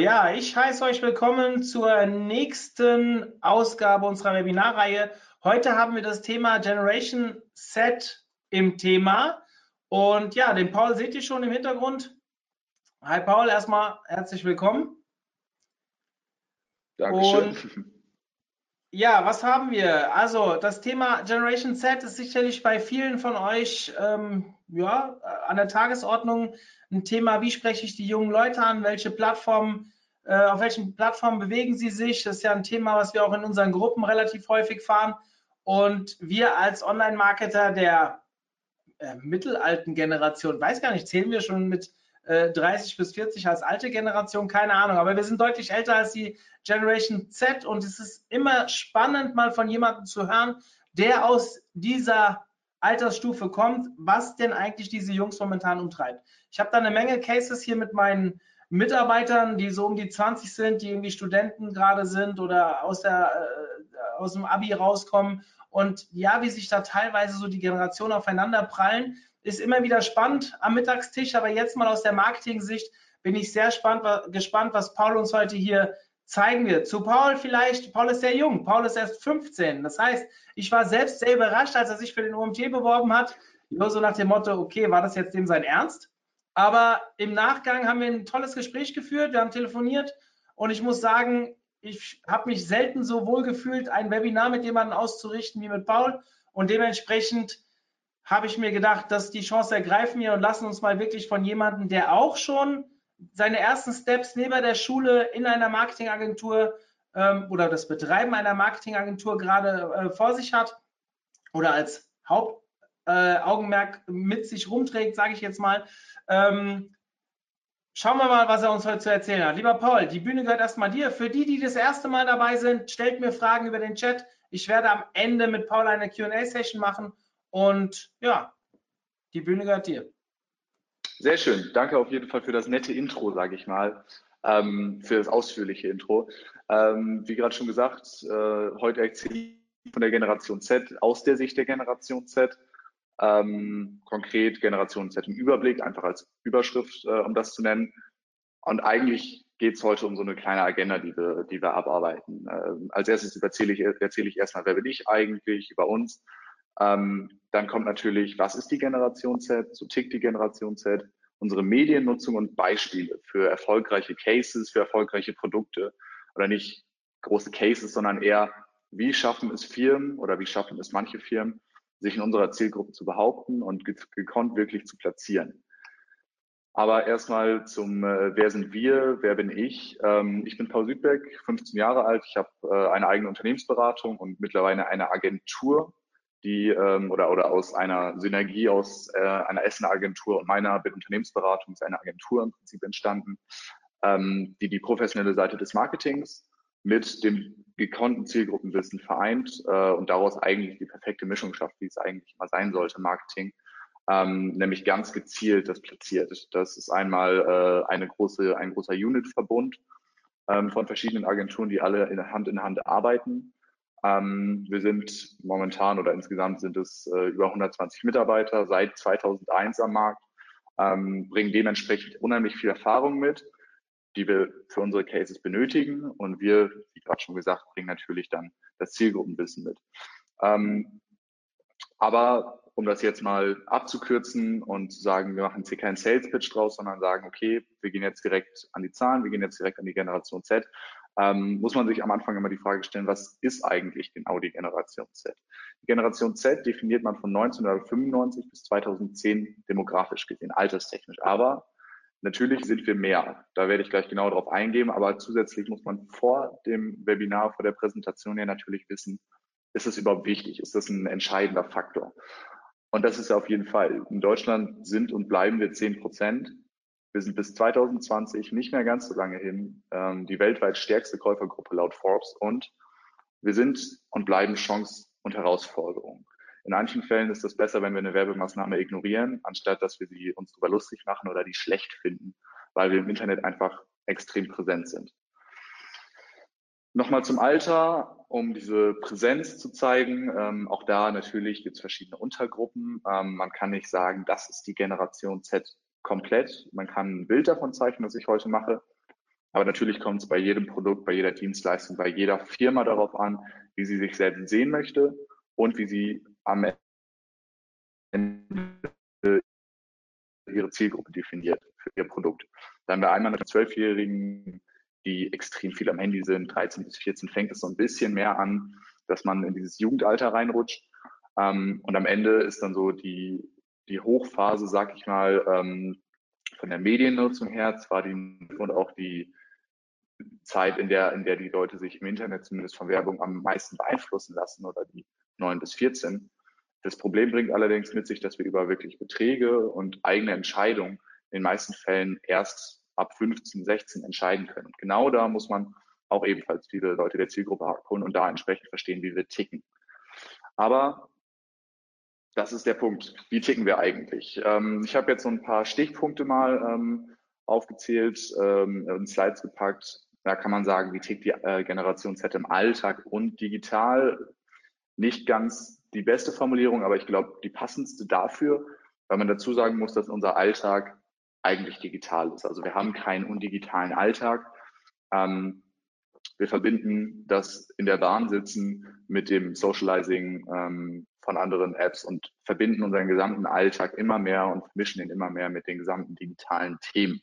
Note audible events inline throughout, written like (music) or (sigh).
Ja, ich heiße euch willkommen zur nächsten Ausgabe unserer Webinarreihe. Heute haben wir das Thema Generation Set im Thema. Und ja, den Paul seht ihr schon im Hintergrund. Hi Paul, erstmal herzlich willkommen. Dankeschön. Und ja, was haben wir? Also das Thema Generation Z ist sicherlich bei vielen von euch ähm, ja, an der Tagesordnung ein Thema, wie spreche ich die jungen Leute an, welche Plattformen, äh, auf welchen Plattformen bewegen sie sich. Das ist ja ein Thema, was wir auch in unseren Gruppen relativ häufig fahren. Und wir als Online-Marketer der äh, mittelalten Generation, weiß gar nicht, zählen wir schon mit äh, 30 bis 40 als alte Generation, keine Ahnung, aber wir sind deutlich älter als die Generation Z und es ist immer spannend, mal von jemandem zu hören, der aus dieser Altersstufe kommt, was denn eigentlich diese Jungs momentan umtreibt. Ich habe da eine Menge Cases hier mit meinen Mitarbeitern, die so um die 20 sind, die irgendwie Studenten gerade sind oder aus, der, äh, aus dem Abi rauskommen. Und ja, wie sich da teilweise so die Generationen aufeinander prallen, ist immer wieder spannend am Mittagstisch. Aber jetzt mal aus der Marketing-Sicht bin ich sehr spannend, gespannt, was Paul uns heute hier zeigen wird. Zu Paul vielleicht, Paul ist sehr jung, Paul ist erst 15. Das heißt, ich war selbst sehr überrascht, als er sich für den OMT beworben hat. Nur so nach dem Motto, okay, war das jetzt dem sein Ernst? Aber im Nachgang haben wir ein tolles Gespräch geführt, wir haben telefoniert und ich muss sagen, ich habe mich selten so wohl gefühlt, ein Webinar mit jemandem auszurichten wie mit Paul. Und dementsprechend habe ich mir gedacht, dass die Chance ergreifen wir und lassen uns mal wirklich von jemandem, der auch schon seine ersten Steps neben der Schule in einer Marketingagentur ähm, oder das Betreiben einer Marketingagentur gerade äh, vor sich hat oder als Hauptaugenmerk äh, mit sich rumträgt, sage ich jetzt mal. Ähm, schauen wir mal, was er uns heute zu erzählen hat. Lieber Paul, die Bühne gehört erstmal dir. Für die, die das erste Mal dabei sind, stellt mir Fragen über den Chat. Ich werde am Ende mit Paul eine QA-Session machen und ja, die Bühne gehört dir. Sehr schön. Danke auf jeden Fall für das nette Intro, sage ich mal, ähm, für das ausführliche Intro. Ähm, wie gerade schon gesagt, äh, heute erzähle ich von der Generation Z aus der Sicht der Generation Z. Ähm, konkret Generation Z im Überblick, einfach als Überschrift, äh, um das zu nennen. Und eigentlich geht es heute um so eine kleine Agenda, die wir, die wir abarbeiten. Ähm, als erstes erzähle ich, erzähle ich erstmal, wer bin ich eigentlich, über uns. Ähm, dann kommt natürlich, was ist die Generation Z? So tickt die Generation Z. Unsere Mediennutzung und Beispiele für erfolgreiche Cases, für erfolgreiche Produkte oder nicht große Cases, sondern eher, wie schaffen es Firmen oder wie schaffen es manche Firmen, sich in unserer Zielgruppe zu behaupten und gekonnt wirklich zu platzieren. Aber erstmal zum, äh, wer sind wir, wer bin ich? Ähm, ich bin Paul Südbeck, 15 Jahre alt. Ich habe äh, eine eigene Unternehmensberatung und mittlerweile eine Agentur, die ähm, oder oder aus einer Synergie aus äh, einer Essener Agentur und meiner Unternehmensberatung ist eine Agentur im Prinzip entstanden, ähm, die die professionelle Seite des Marketings mit dem gekonnten Zielgruppenwissen vereint äh, und daraus eigentlich die perfekte Mischung schafft, wie es eigentlich mal sein sollte, Marketing, ähm, nämlich ganz gezielt das platziert. Das ist einmal äh, eine große, ein großer Unit-Verbund ähm, von verschiedenen Agenturen, die alle in Hand in Hand arbeiten ähm, wir sind momentan oder insgesamt sind es äh, über 120 Mitarbeiter seit 2001 am Markt, ähm, bringen dementsprechend unheimlich viel Erfahrung mit, die wir für unsere Cases benötigen. Und wir, wie gerade schon gesagt, bringen natürlich dann das Zielgruppenwissen mit. Ähm, aber um das jetzt mal abzukürzen und zu sagen, wir machen jetzt hier keinen Sales Pitch draus, sondern sagen, okay, wir gehen jetzt direkt an die Zahlen, wir gehen jetzt direkt an die Generation Z ähm, muss man sich am Anfang immer die Frage stellen, was ist eigentlich genau die Generation Z? Die Generation Z definiert man von 1995 bis 2010 demografisch gesehen, alterstechnisch. Aber natürlich sind wir mehr. Da werde ich gleich genau darauf eingehen. Aber zusätzlich muss man vor dem Webinar, vor der Präsentation ja natürlich wissen, ist es überhaupt wichtig? Ist das ein entscheidender Faktor? Und das ist ja auf jeden Fall. In Deutschland sind und bleiben wir 10 Prozent Wir sind bis 2020 nicht mehr ganz so lange hin, ähm, die weltweit stärkste Käufergruppe laut Forbes und wir sind und bleiben Chance und Herausforderung. In manchen Fällen ist es besser, wenn wir eine Werbemaßnahme ignorieren, anstatt dass wir sie uns darüber lustig machen oder die schlecht finden, weil wir im Internet einfach extrem präsent sind. Nochmal zum Alter, um diese Präsenz zu zeigen. Ähm, auch da natürlich gibt es verschiedene Untergruppen. Ähm, man kann nicht sagen, das ist die Generation Z komplett. Man kann ein Bild davon zeichnen, was ich heute mache. Aber natürlich kommt es bei jedem Produkt, bei jeder Dienstleistung, bei jeder Firma darauf an, wie sie sich selbst sehen möchte und wie sie am Ende ihre Zielgruppe definiert für ihr Produkt. Da haben wir einmal Zwölfjährigen, die extrem viel am Handy sind, 13 bis 14 fängt es so ein bisschen mehr an, dass man in dieses Jugendalter reinrutscht. Ähm, und am Ende ist dann so die, die Hochphase, sag ich mal, ähm, von der Mediennutzung her, zwar die und auch die Zeit, in der, in der die Leute sich im Internet zumindest von Werbung am meisten beeinflussen lassen oder die 9 bis 14. Das Problem bringt allerdings mit sich, dass wir über wirklich Beträge und eigene Entscheidungen in den meisten Fällen erst ab 15, 16 entscheiden können. Und genau da muss man auch ebenfalls viele Leute der Zielgruppe abholen und da entsprechend verstehen, wie wir ticken. Aber das ist der Punkt. Wie ticken wir eigentlich? Ähm, ich habe jetzt so ein paar Stichpunkte mal ähm, aufgezählt, ähm, in Slides gepackt. Da kann man sagen, wie tickt die äh, Generation Z im Alltag und digital. Nicht ganz die beste Formulierung, aber ich glaube, die passendste dafür, weil man dazu sagen muss, dass unser Alltag eigentlich digital ist. Also wir haben keinen undigitalen Alltag. Ähm, wir verbinden das in der Bahn sitzen mit dem Socializing ähm, von anderen Apps und verbinden unseren gesamten Alltag immer mehr und mischen ihn immer mehr mit den gesamten digitalen Themen.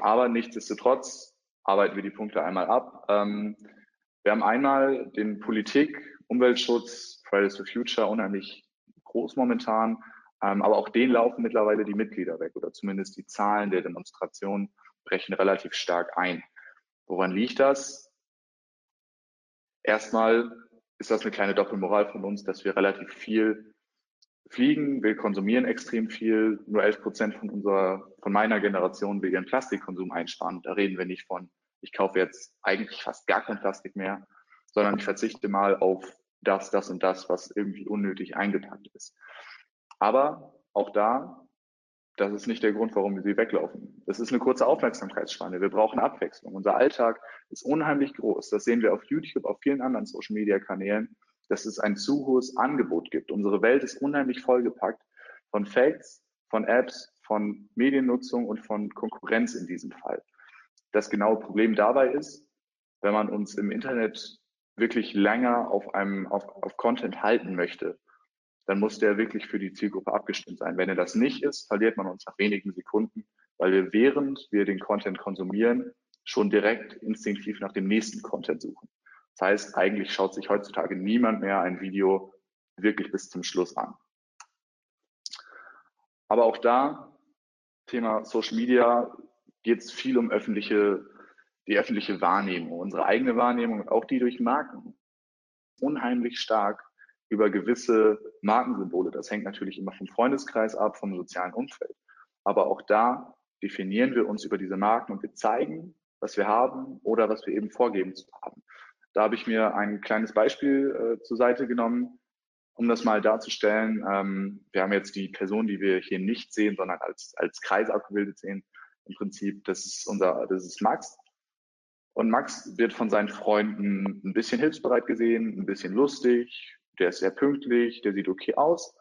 Aber nichtsdestotrotz arbeiten wir die Punkte einmal ab. Ähm, wir haben einmal den Politik, Umweltschutz, Fridays for Future unheimlich groß momentan. Ähm, aber auch denen laufen mittlerweile die Mitglieder weg oder zumindest die Zahlen der Demonstrationen brechen relativ stark ein. Woran liegt das? Erstmal ist das eine kleine Doppelmoral von uns, dass wir relativ viel fliegen. Wir konsumieren extrem viel. Nur 11 Prozent von unserer, von meiner Generation will ihren Plastikkonsum einsparen. Da reden wir nicht von, ich kaufe jetzt eigentlich fast gar kein Plastik mehr, sondern ich verzichte mal auf das, das und das, was irgendwie unnötig eingepackt ist. Aber auch da, das ist nicht der Grund, warum wir sie weglaufen. Das ist eine kurze Aufmerksamkeitsspanne. Wir brauchen Abwechslung. Unser Alltag ist unheimlich groß. Das sehen wir auf YouTube, auf vielen anderen Social Media Kanälen, dass es ein zu hohes Angebot gibt. Unsere Welt ist unheimlich vollgepackt von Facts, von Apps, von Mediennutzung und von Konkurrenz in diesem Fall. Das genaue Problem dabei ist, wenn man uns im Internet wirklich länger auf einem, auf, auf Content halten möchte, dann muss der wirklich für die Zielgruppe abgestimmt sein. Wenn er das nicht ist, verliert man uns nach wenigen Sekunden, weil wir während wir den Content konsumieren, schon direkt instinktiv nach dem nächsten Content suchen. Das heißt, eigentlich schaut sich heutzutage niemand mehr ein Video wirklich bis zum Schluss an. Aber auch da, Thema Social Media, geht es viel um öffentliche, die öffentliche Wahrnehmung, unsere eigene Wahrnehmung und auch die durch Marken. Unheimlich stark über gewisse Markensymbole. Das hängt natürlich immer vom Freundeskreis ab, vom sozialen Umfeld. Aber auch da definieren wir uns über diese Marken und wir zeigen, was wir haben oder was wir eben vorgeben zu haben. Da habe ich mir ein kleines Beispiel äh, zur Seite genommen, um das mal darzustellen. Ähm, wir haben jetzt die Person, die wir hier nicht sehen, sondern als, als Kreis abgebildet sehen. Im Prinzip, das ist unser, das ist Max. Und Max wird von seinen Freunden ein bisschen hilfsbereit gesehen, ein bisschen lustig, der ist sehr pünktlich, der sieht okay aus.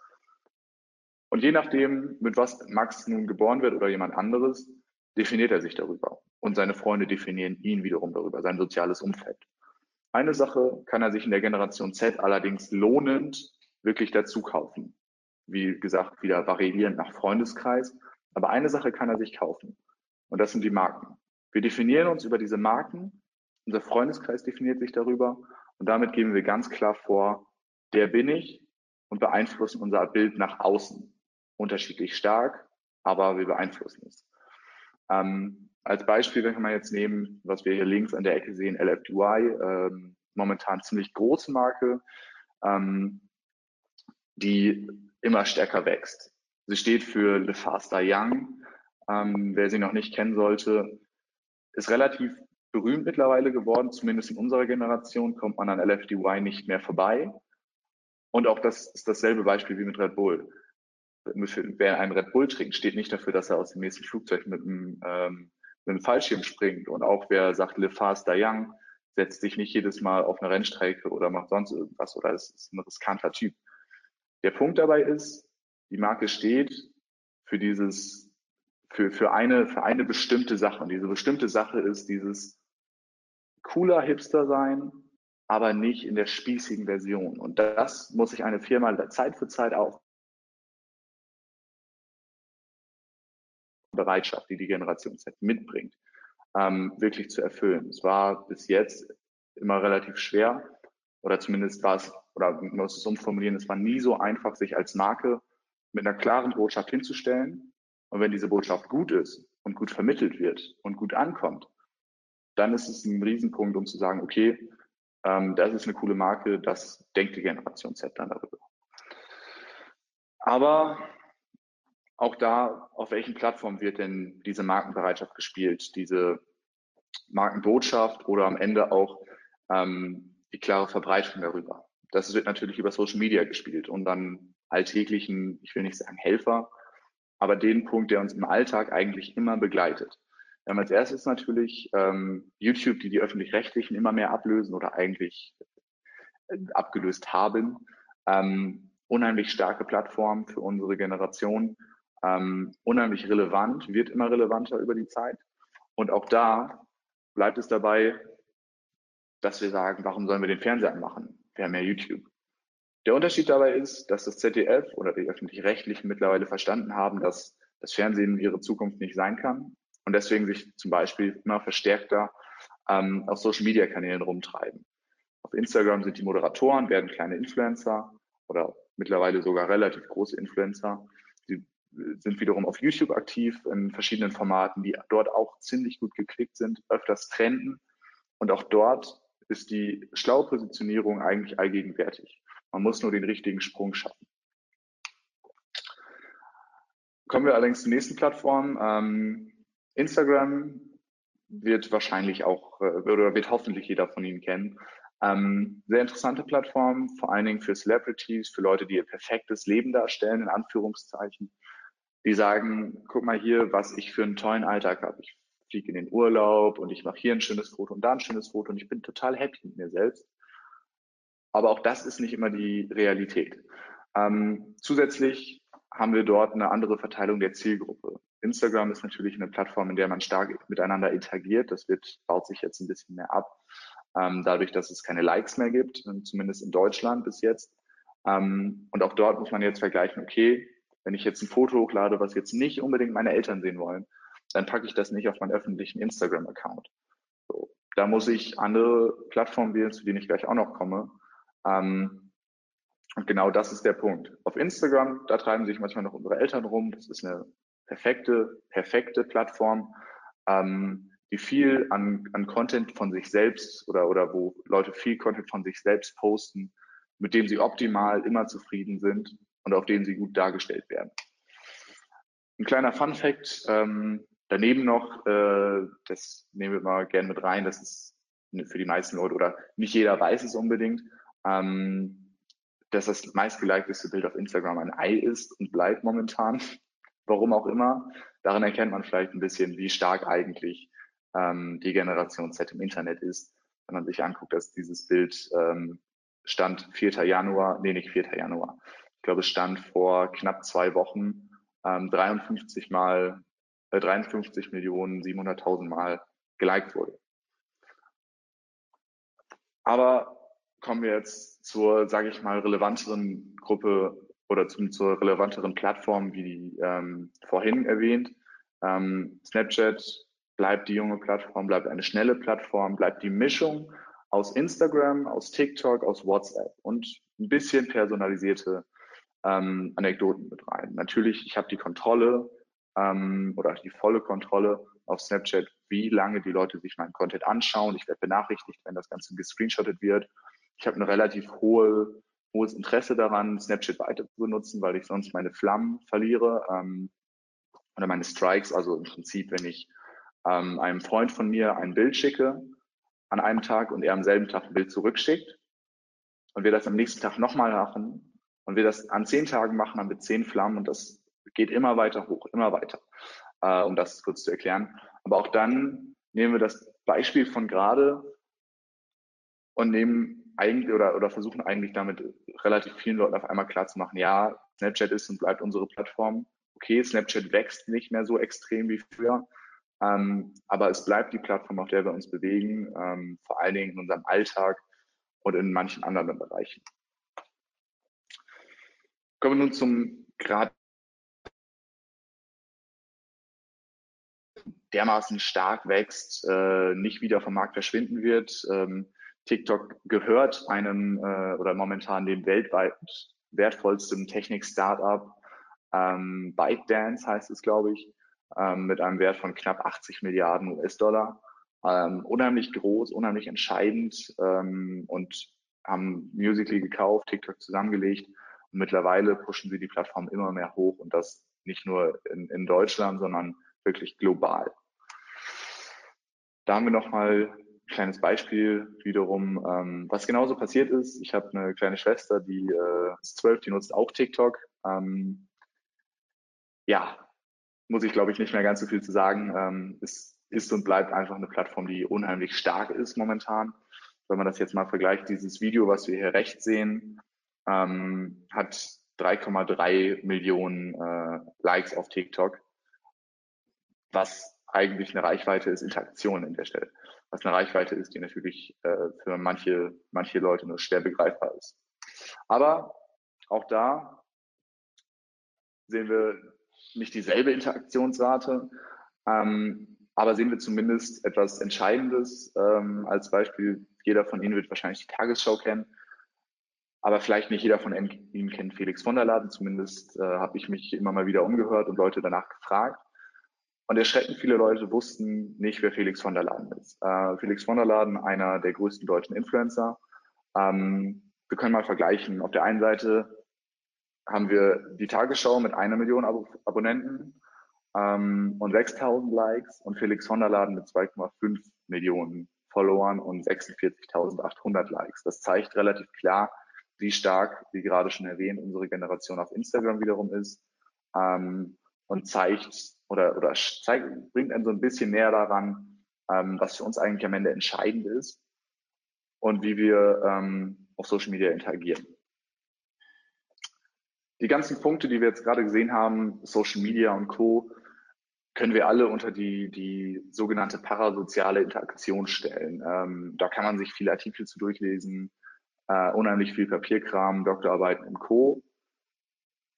Und je nachdem, mit was Max nun geboren wird oder jemand anderes, definiert er sich darüber. Und seine Freunde definieren ihn wiederum darüber, sein soziales Umfeld. Eine Sache kann er sich in der Generation Z allerdings lohnend wirklich dazu kaufen. Wie gesagt, wieder variierend nach Freundeskreis. Aber eine Sache kann er sich kaufen. Und das sind die Marken. Wir definieren uns über diese Marken. Unser Freundeskreis definiert sich darüber. Und damit geben wir ganz klar vor, der bin ich und beeinflussen unser Bild nach außen. Unterschiedlich stark, aber wir beeinflussen es. Ähm, als Beispiel kann man jetzt nehmen, was wir hier links an der Ecke sehen, LFDY, ähm, momentan ziemlich große Marke, ähm, die immer stärker wächst. Sie steht für Le Faster Young. ähm, wer sie noch nicht kennen sollte, ist relativ berühmt mittlerweile geworden, zumindest in unserer Generation kommt man an LFDY nicht mehr vorbei. Und auch das ist dasselbe Beispiel wie mit Red Bull. Wer einen Red Bull trinkt, steht nicht dafür, dass er aus dem nächsten Flugzeug mit einem, ähm, mit einem Fallschirm springt. Und auch wer sagt, Le Fast Young, setzt sich nicht jedes Mal auf eine Rennstrecke oder macht sonst irgendwas oder ist, ist ein riskanter Typ. Der Punkt dabei ist, die Marke steht für dieses, für, für eine, für eine bestimmte Sache. Und diese bestimmte Sache ist dieses cooler Hipster sein, aber nicht in der spießigen Version. Und das muss sich eine Firma Zeit für Zeit auch Bereitschaft, die die Generation Z mitbringt, ähm, wirklich zu erfüllen. Es war bis jetzt immer relativ schwer, oder zumindest war es, oder man muss es umformulieren, es war nie so einfach, sich als Marke mit einer klaren Botschaft hinzustellen. Und wenn diese Botschaft gut ist und gut vermittelt wird und gut ankommt, dann ist es ein Riesenpunkt, um zu sagen, okay, ähm, das ist eine coole Marke, das denkt die Generation Z dann darüber. Aber auch da, auf welchen Plattformen wird denn diese Markenbereitschaft gespielt, diese Markenbotschaft oder am Ende auch ähm, die klare Verbreitung darüber? Das wird natürlich über Social Media gespielt und dann alltäglichen, ich will nicht sagen Helfer, aber den Punkt, der uns im Alltag eigentlich immer begleitet. Wir haben als erstes natürlich ähm, YouTube, die die öffentlich-rechtlichen immer mehr ablösen oder eigentlich äh, abgelöst haben. Ähm, unheimlich starke Plattform für unsere Generation, ähm, unheimlich relevant, wird immer relevanter über die Zeit. Und auch da bleibt es dabei, dass wir sagen, warum sollen wir den Fernseher anmachen? Wir haben ja YouTube. Der Unterschied dabei ist, dass das ZDF oder die öffentlich-rechtlichen mittlerweile verstanden haben, dass das Fernsehen ihre Zukunft nicht sein kann und deswegen sich zum Beispiel immer verstärkter ähm, auf Social-Media-Kanälen rumtreiben. Auf Instagram sind die Moderatoren, werden kleine Influencer oder mittlerweile sogar relativ große Influencer. Die sind wiederum auf YouTube aktiv in verschiedenen Formaten, die dort auch ziemlich gut geklickt sind, öfters trenden. Und auch dort ist die schlaue Positionierung eigentlich allgegenwärtig. Man muss nur den richtigen Sprung schaffen. Kommen wir allerdings zur nächsten Plattform. Ähm, Instagram wird wahrscheinlich auch, äh, oder wird hoffentlich jeder von Ihnen kennen. Ähm, sehr interessante Plattform, vor allen Dingen für Celebrities, für Leute, die ihr perfektes Leben darstellen, in Anführungszeichen. Die sagen, guck mal hier, was ich für einen tollen Alltag habe. Ich fliege in den Urlaub und ich mache hier ein schönes Foto und da ein schönes Foto und ich bin total happy mit mir selbst. Aber auch das ist nicht immer die Realität. Ähm, zusätzlich haben wir dort eine andere Verteilung der Zielgruppe. Instagram ist natürlich eine Plattform, in der man stark miteinander interagiert. Das wird, baut sich jetzt ein bisschen mehr ab, ähm, dadurch, dass es keine Likes mehr gibt, ähm, zumindest in Deutschland bis jetzt. Ähm, und auch dort muss man jetzt vergleichen, okay, wenn ich jetzt ein Foto hochlade, was jetzt nicht unbedingt meine Eltern sehen wollen, dann packe ich das nicht auf meinen öffentlichen Instagram-Account. So, da muss ich andere Plattformen wählen, zu denen ich gleich auch noch komme. Ähm, und genau das ist der Punkt. Auf Instagram, da treiben sich manchmal noch unsere Eltern rum. Das ist eine perfekte, perfekte Plattform, ähm, die viel an, an Content von sich selbst oder, oder wo Leute viel Content von sich selbst posten, mit dem sie optimal immer zufrieden sind und auf denen sie gut dargestellt werden. Ein kleiner Fun Fact, ähm, daneben noch, äh, das nehmen wir mal gerne mit rein, das ist für die meisten Leute oder nicht jeder weiß es unbedingt, ähm, dass das meistgeliketeste Bild auf Instagram ein Ei ist und bleibt momentan. Warum auch immer. Daran erkennt man vielleicht ein bisschen, wie stark eigentlich ähm, die Generation Z im Internet ist, wenn man sich anguckt, dass dieses Bild ähm, stand 4. Januar, nee, nicht 4. Januar. Ich glaube, es stand vor knapp zwei Wochen ähm, 53 mal, äh, 53 Millionen 700.000 Mal geliked wurde. Aber kommen wir jetzt zur, sage ich mal, relevanteren Gruppe oder zum, zur relevanteren Plattform, wie ähm, vorhin erwähnt. Ähm, Snapchat bleibt die junge Plattform, bleibt eine schnelle Plattform, bleibt die Mischung aus Instagram, aus TikTok, aus WhatsApp und ein bisschen personalisierte ähm, Anekdoten mit rein. Natürlich, ich habe die Kontrolle ähm, oder die volle Kontrolle auf Snapchat, wie lange die Leute sich meinen Content anschauen. Ich werde benachrichtigt, wenn das Ganze gescreenshottet wird. Ich habe eine relativ hohe hohes Interesse daran, Snapchat weiter zu benutzen, weil ich sonst meine Flammen verliere. Ähm, oder meine Strikes, also im Prinzip, wenn ich ähm, einem Freund von mir ein Bild schicke an einem Tag und er am selben Tag ein Bild zurückschickt und wir das am nächsten Tag nochmal machen und wir das an zehn Tagen machen, haben wir zehn Flammen und das geht immer weiter hoch, immer weiter, äh, um das kurz zu erklären. Aber auch dann nehmen wir das Beispiel von gerade und nehmen eigentlich oder, oder versuchen eigentlich damit relativ vielen Leuten auf einmal klar zu machen, ja, Snapchat ist und bleibt unsere Plattform. Okay, Snapchat wächst nicht mehr so extrem wie früher, ähm, aber es bleibt die Plattform, auf der wir uns bewegen, ähm, vor allen Dingen in unserem Alltag und in manchen anderen Bereichen. Kommen wir nun zum gerade dermaßen stark wächst, äh, nicht wieder vom Markt verschwinden wird. Ähm, TikTok gehört einem äh, oder momentan dem weltweit wertvollsten Technik-Startup. Ähm, ByteDance heißt es, glaube ich, ähm, mit einem Wert von knapp 80 Milliarden US-Dollar. Ähm, unheimlich groß, unheimlich entscheidend ähm, und haben Musically gekauft, TikTok zusammengelegt und mittlerweile pushen sie die Plattform immer mehr hoch und das nicht nur in, in Deutschland, sondern wirklich global. Da haben wir nochmal kleines Beispiel wiederum, ähm, was genauso passiert ist. Ich habe eine kleine Schwester, die äh, ist zwölf, die nutzt auch TikTok. Ähm, ja, muss ich glaube ich nicht mehr ganz so viel zu sagen. Ähm, es ist und bleibt einfach eine Plattform, die unheimlich stark ist momentan. Wenn man das jetzt mal vergleicht, dieses Video, was wir hier rechts sehen, ähm, hat 3,3 Millionen äh, Likes auf TikTok, was eigentlich eine Reichweite ist Interaktion in der Stelle. Was eine Reichweite ist, die natürlich äh, für manche, manche Leute nur schwer begreifbar ist. Aber auch da sehen wir nicht dieselbe Interaktionsrate, ähm, aber sehen wir zumindest etwas Entscheidendes. Ähm, als Beispiel, jeder von Ihnen wird wahrscheinlich die Tagesschau kennen, aber vielleicht nicht jeder von Ihnen kennt Felix von der Laden. Zumindest äh, habe ich mich immer mal wieder umgehört und Leute danach gefragt. Und erschreckend viele Leute wussten nicht, wer Felix von der Laden ist. Äh, Felix von der Laden, einer der größten deutschen Influencer. Ähm, wir können mal vergleichen. Auf der einen Seite haben wir die Tagesschau mit einer Million Ab Abonnenten ähm, und 6000 Likes und Felix von der Laden mit 2,5 Millionen Followern und 46.800 Likes. Das zeigt relativ klar, wie stark, wie gerade schon erwähnt, unsere Generation auf Instagram wiederum ist ähm, und zeigt oder, oder zeigt, bringt einen so ein bisschen näher daran, ähm, was für uns eigentlich am Ende entscheidend ist und wie wir ähm, auf Social Media interagieren. Die ganzen Punkte, die wir jetzt gerade gesehen haben, Social Media und Co., können wir alle unter die, die sogenannte parasoziale Interaktion stellen. Ähm, da kann man sich viele Artikel zu durchlesen, äh, unheimlich viel Papierkram, Doktorarbeiten und Co.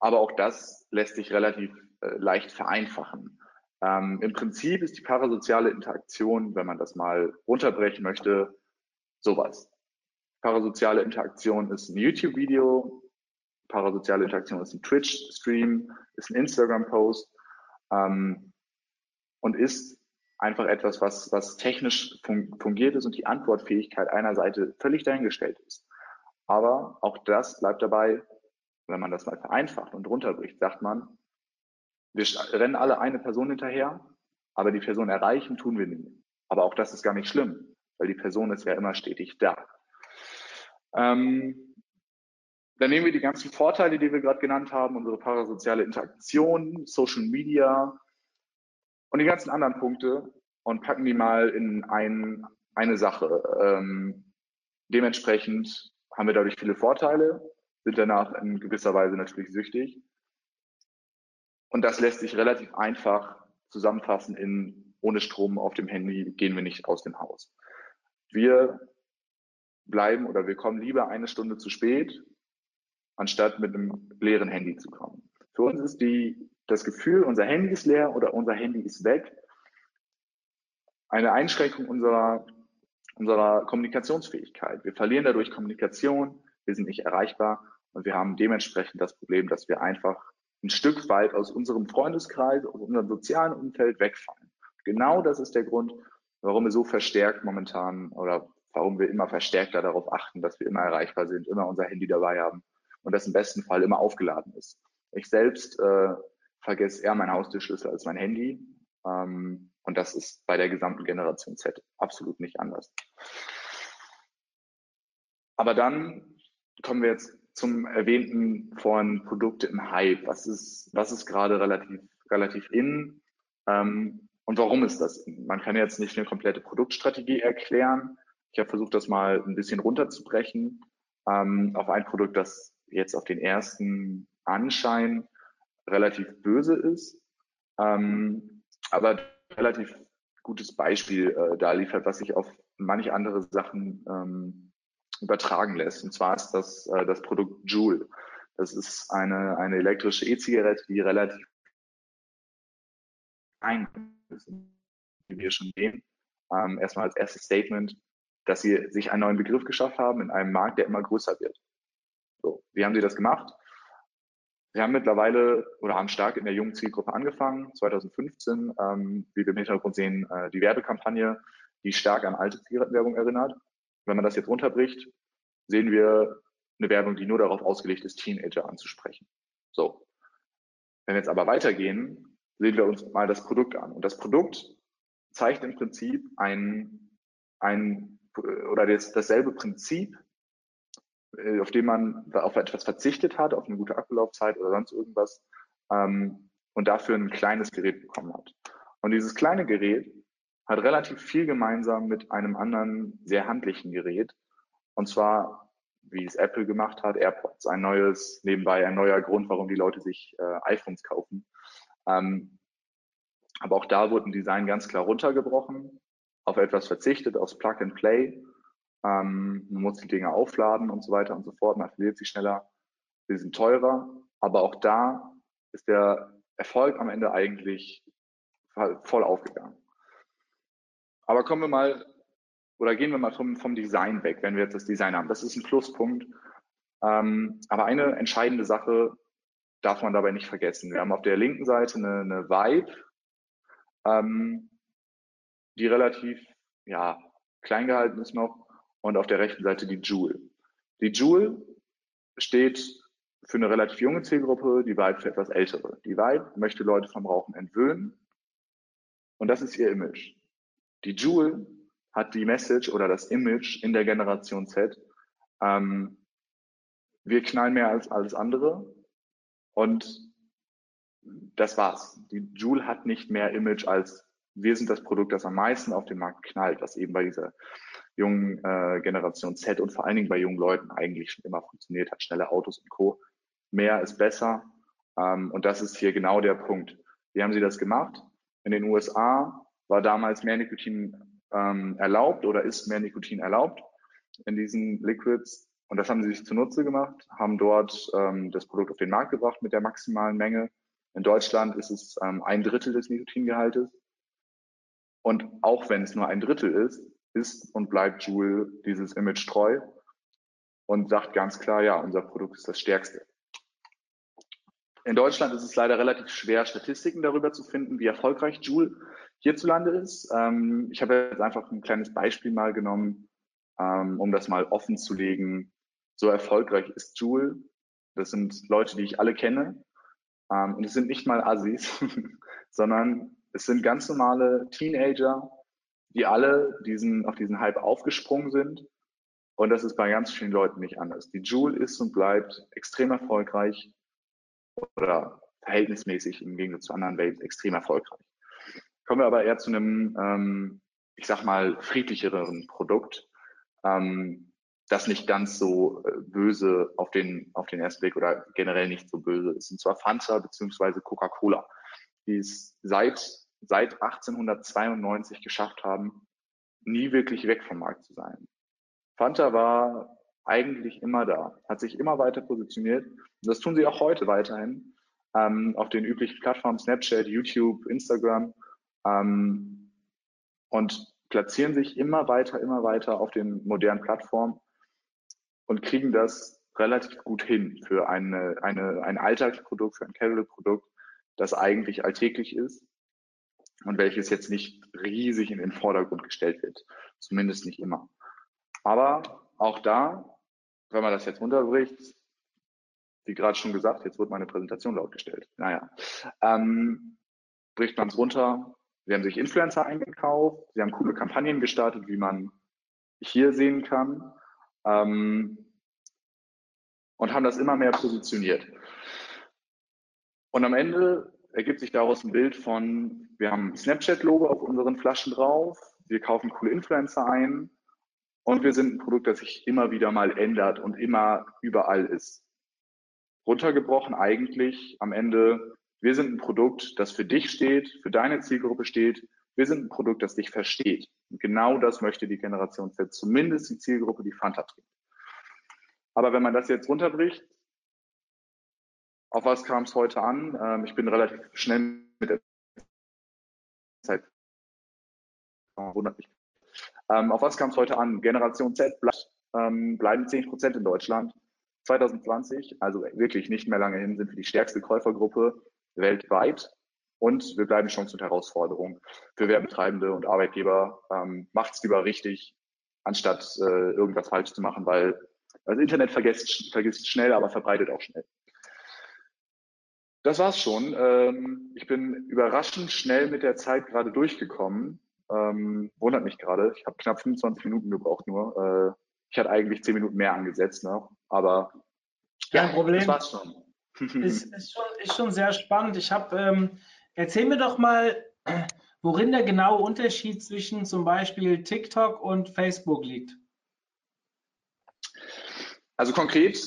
Aber auch das lässt sich relativ leicht vereinfachen. Ähm, Im Prinzip ist die parasoziale Interaktion, wenn man das mal runterbrechen möchte, sowas. Parasoziale Interaktion ist ein YouTube-Video, parasoziale Interaktion ist ein Twitch-Stream, ist ein Instagram-Post ähm, und ist einfach etwas, was, was technisch fun fungiert ist und die Antwortfähigkeit einer Seite völlig dahingestellt ist. Aber auch das bleibt dabei, wenn man das mal vereinfacht und runterbricht, sagt man, wir rennen alle eine Person hinterher, aber die Person erreichen tun wir nicht. Aber auch das ist gar nicht schlimm, weil die Person ist ja immer stetig da. Ähm, dann nehmen wir die ganzen Vorteile, die wir gerade genannt haben, unsere parasoziale Interaktion, Social Media und die ganzen anderen Punkte und packen die mal in ein, eine Sache. Ähm, dementsprechend haben wir dadurch viele Vorteile, sind danach in gewisser Weise natürlich süchtig und das lässt sich relativ einfach zusammenfassen in ohne Strom auf dem Handy gehen wir nicht aus dem Haus. Wir bleiben oder wir kommen lieber eine Stunde zu spät, anstatt mit einem leeren Handy zu kommen. Für uns ist die, das Gefühl, unser Handy ist leer oder unser Handy ist weg, eine Einschränkung unserer, unserer Kommunikationsfähigkeit. Wir verlieren dadurch Kommunikation, wir sind nicht erreichbar und wir haben dementsprechend das Problem, dass wir einfach ein Stück weit aus unserem Freundeskreis, aus unserem sozialen Umfeld wegfallen. Genau das ist der Grund, warum wir so verstärkt momentan oder warum wir immer verstärkter darauf achten, dass wir immer erreichbar sind, immer unser Handy dabei haben und das im besten Fall immer aufgeladen ist. Ich selbst äh, vergesse eher meinen Haustürschlüssel als mein Handy. Ähm, und das ist bei der gesamten Generation Z absolut nicht anders. Aber dann kommen wir jetzt zum erwähnten von Produkte im Hype. Was ist, was ist gerade relativ, relativ in? Ähm, und warum ist das? Man kann jetzt nicht eine komplette Produktstrategie erklären. Ich habe versucht, das mal ein bisschen runterzubrechen ähm, auf ein Produkt, das jetzt auf den ersten Anschein relativ böse ist, ähm, aber relativ gutes Beispiel äh, da liefert, was sich auf manche andere Sachen ähm, übertragen lässt. Und zwar ist das äh, das Produkt Joule. Das ist eine, eine elektrische E-Zigarette, die relativ ein ist, wie wir schon sehen. Ähm, erstmal als erstes Statement, dass sie sich einen neuen Begriff geschafft haben in einem Markt, der immer größer wird. So, wie haben sie das gemacht? Wir haben mittlerweile oder haben stark in der jungen Zielgruppe angefangen, 2015, ähm, wie wir im Hintergrund sehen, äh, die Werbekampagne, die stark an alte Zigarettenwerbung erinnert. Wenn man das jetzt runterbricht, sehen wir eine Werbung, die nur darauf ausgelegt ist, Teenager anzusprechen. So. Wenn wir jetzt aber weitergehen, sehen wir uns mal das Produkt an. Und das Produkt zeigt im Prinzip ein, ein oder das, dasselbe Prinzip äh, auf dem man auf etwas verzichtet hat, auf eine gute Akkulaufzeit oder sonst irgendwas, ähm, und dafür ein kleines Gerät bekommen hat. Und dieses kleine Gerät hat relativ viel gemeinsam mit einem anderen sehr handlichen Gerät. Und zwar, wie es Apple gemacht hat, AirPods, ein neues, nebenbei ein neuer Grund, warum die Leute sich äh, iPhones kaufen. Ähm, aber auch da wurde ein Design ganz klar runtergebrochen, auf etwas verzichtet, aufs Plug and Play ähm, man muss die Dinge aufladen und so weiter und so fort. Man verliert sie schneller. Sie sind teurer. Aber auch da ist der Erfolg am Ende eigentlich voll aufgegangen. Aber kommen wir mal oder gehen wir mal vom, vom Design weg, wenn wir jetzt das Design haben. Das ist ein Pluspunkt. Ähm, aber eine entscheidende Sache darf man dabei nicht vergessen. Wir haben auf der linken Seite eine, eine Vibe, ähm, die relativ ja, klein gehalten ist noch und auf der rechten Seite die Joule. Die Joule steht für eine relativ junge Zielgruppe, die Vibe für etwas ältere. Die Vibe möchte Leute vom Rauchen entwöhnen und das ist ihr Image. Die Joule hat die Message oder das Image in der Generation Z. Ähm, wir knallen mehr als alles andere und das war's. Die Joule hat nicht mehr Image als wir sind das Produkt, das am meisten auf dem Markt knallt, was eben bei dieser jungen äh, Generation Z und vor allen Dingen bei jungen Leuten eigentlich schon immer funktioniert hat, schnelle Autos und Co. Mehr ist besser. Ähm, und das ist hier genau der Punkt. Wie haben sie das gemacht? In den USA war damals mehr Nikotin ähm, erlaubt oder ist mehr Nikotin erlaubt in diesen Liquids. Und das haben sie sich zunutze gemacht, haben dort ähm, das Produkt auf den Markt gebracht mit der maximalen Menge. In Deutschland ist es ähm, ein Drittel des Nikotingehaltes. Und auch wenn es nur ein Drittel ist, ist und bleibt Joule dieses Image treu und sagt ganz klar, ja, unser Produkt ist das stärkste. In Deutschland ist es leider relativ schwer, Statistiken darüber zu finden, wie erfolgreich Joule hierzulande ist. Ähm, ich habe jetzt einfach ein kleines Beispiel mal genommen, ähm, um das mal offen zu legen. So erfolgreich ist Joule. Das sind Leute, die ich alle kenne. Ähm, und es sind nicht mal Assis, (laughs) sondern es sind ganz normale Teenager, die alle diesen, auf diesen Hype aufgesprungen sind. Und das ist bei ganz vielen Leuten nicht anders. Die Joule ist und bleibt extrem erfolgreich oder verhältnismäßig im Gegensatz zu anderen Welten extrem erfolgreich. Kommen wir aber eher zu einem, ähm, ich sag mal, friedlicheren Produkt, ähm, das nicht ganz so äh, böse auf den, auf den ersten Blick oder generell nicht so böse ist. Und zwar Fanta beziehungsweise Coca-Cola, die es seit seit 1892 geschafft haben, nie wirklich weg vom Markt zu sein. Fanta war eigentlich immer da, hat sich immer weiter positioniert und das tun sie auch heute weiterhin ähm, auf den üblichen Plattformen Snapchat, YouTube, Instagram ähm, und platzieren sich immer weiter, immer weiter auf den modernen Plattformen und kriegen das relativ gut hin für eine, eine, ein Alltagsprodukt, für ein Casual-Produkt, das eigentlich alltäglich ist und welches jetzt nicht riesig in den Vordergrund gestellt wird. Zumindest nicht immer. Aber auch da, wenn man das jetzt runterbricht, wie gerade schon gesagt, jetzt wird meine Präsentation laut gestellt. Naja, ähm, bricht man es runter. Sie haben sich Influencer eingekauft, sie haben coole Kampagnen gestartet, wie man hier sehen kann, ähm, und haben das immer mehr positioniert. Und am Ende ergibt sich daraus ein Bild von, wir haben ein Snapchat-Logo auf unseren Flaschen drauf, wir kaufen coole Influencer ein und wir sind ein Produkt, das sich immer wieder mal ändert und immer überall ist. Runtergebrochen eigentlich am Ende, wir sind ein Produkt, das für dich steht, für deine Zielgruppe steht. Wir sind ein Produkt, das dich versteht. Und genau das möchte die Generation Z, zumindest die Zielgruppe, die Fanta trinkt. Aber wenn man das jetzt runterbricht, auf was kam es heute an? Ähm, ich bin relativ schnell mit der Zeit. Ähm, auf was kam es heute an? Generation Z bleibt, ähm, bleiben 10 Prozent in Deutschland. 2020, also wirklich nicht mehr lange hin, sind wir die stärkste Käufergruppe weltweit. Und wir bleiben Chance und Herausforderung für Werbetreibende und Arbeitgeber. Ähm, macht's lieber richtig, anstatt äh, irgendwas falsch zu machen, weil das Internet vergisst, vergisst schnell, aber verbreitet auch schnell. Das war's schon. Ähm, ich bin überraschend schnell mit der Zeit gerade durchgekommen. Ähm, wundert mich gerade. Ich habe knapp 25 Minuten gebraucht nur. Äh, ich hatte eigentlich 10 Minuten mehr angesetzt, ne? aber Kein ja, Problem. das war's schon. Ist, (laughs) ist, schon. ist schon sehr spannend. Ich habe, ähm, erzähl mir doch mal, (clears throat) worin der genaue Unterschied zwischen zum Beispiel TikTok und Facebook liegt. Also konkret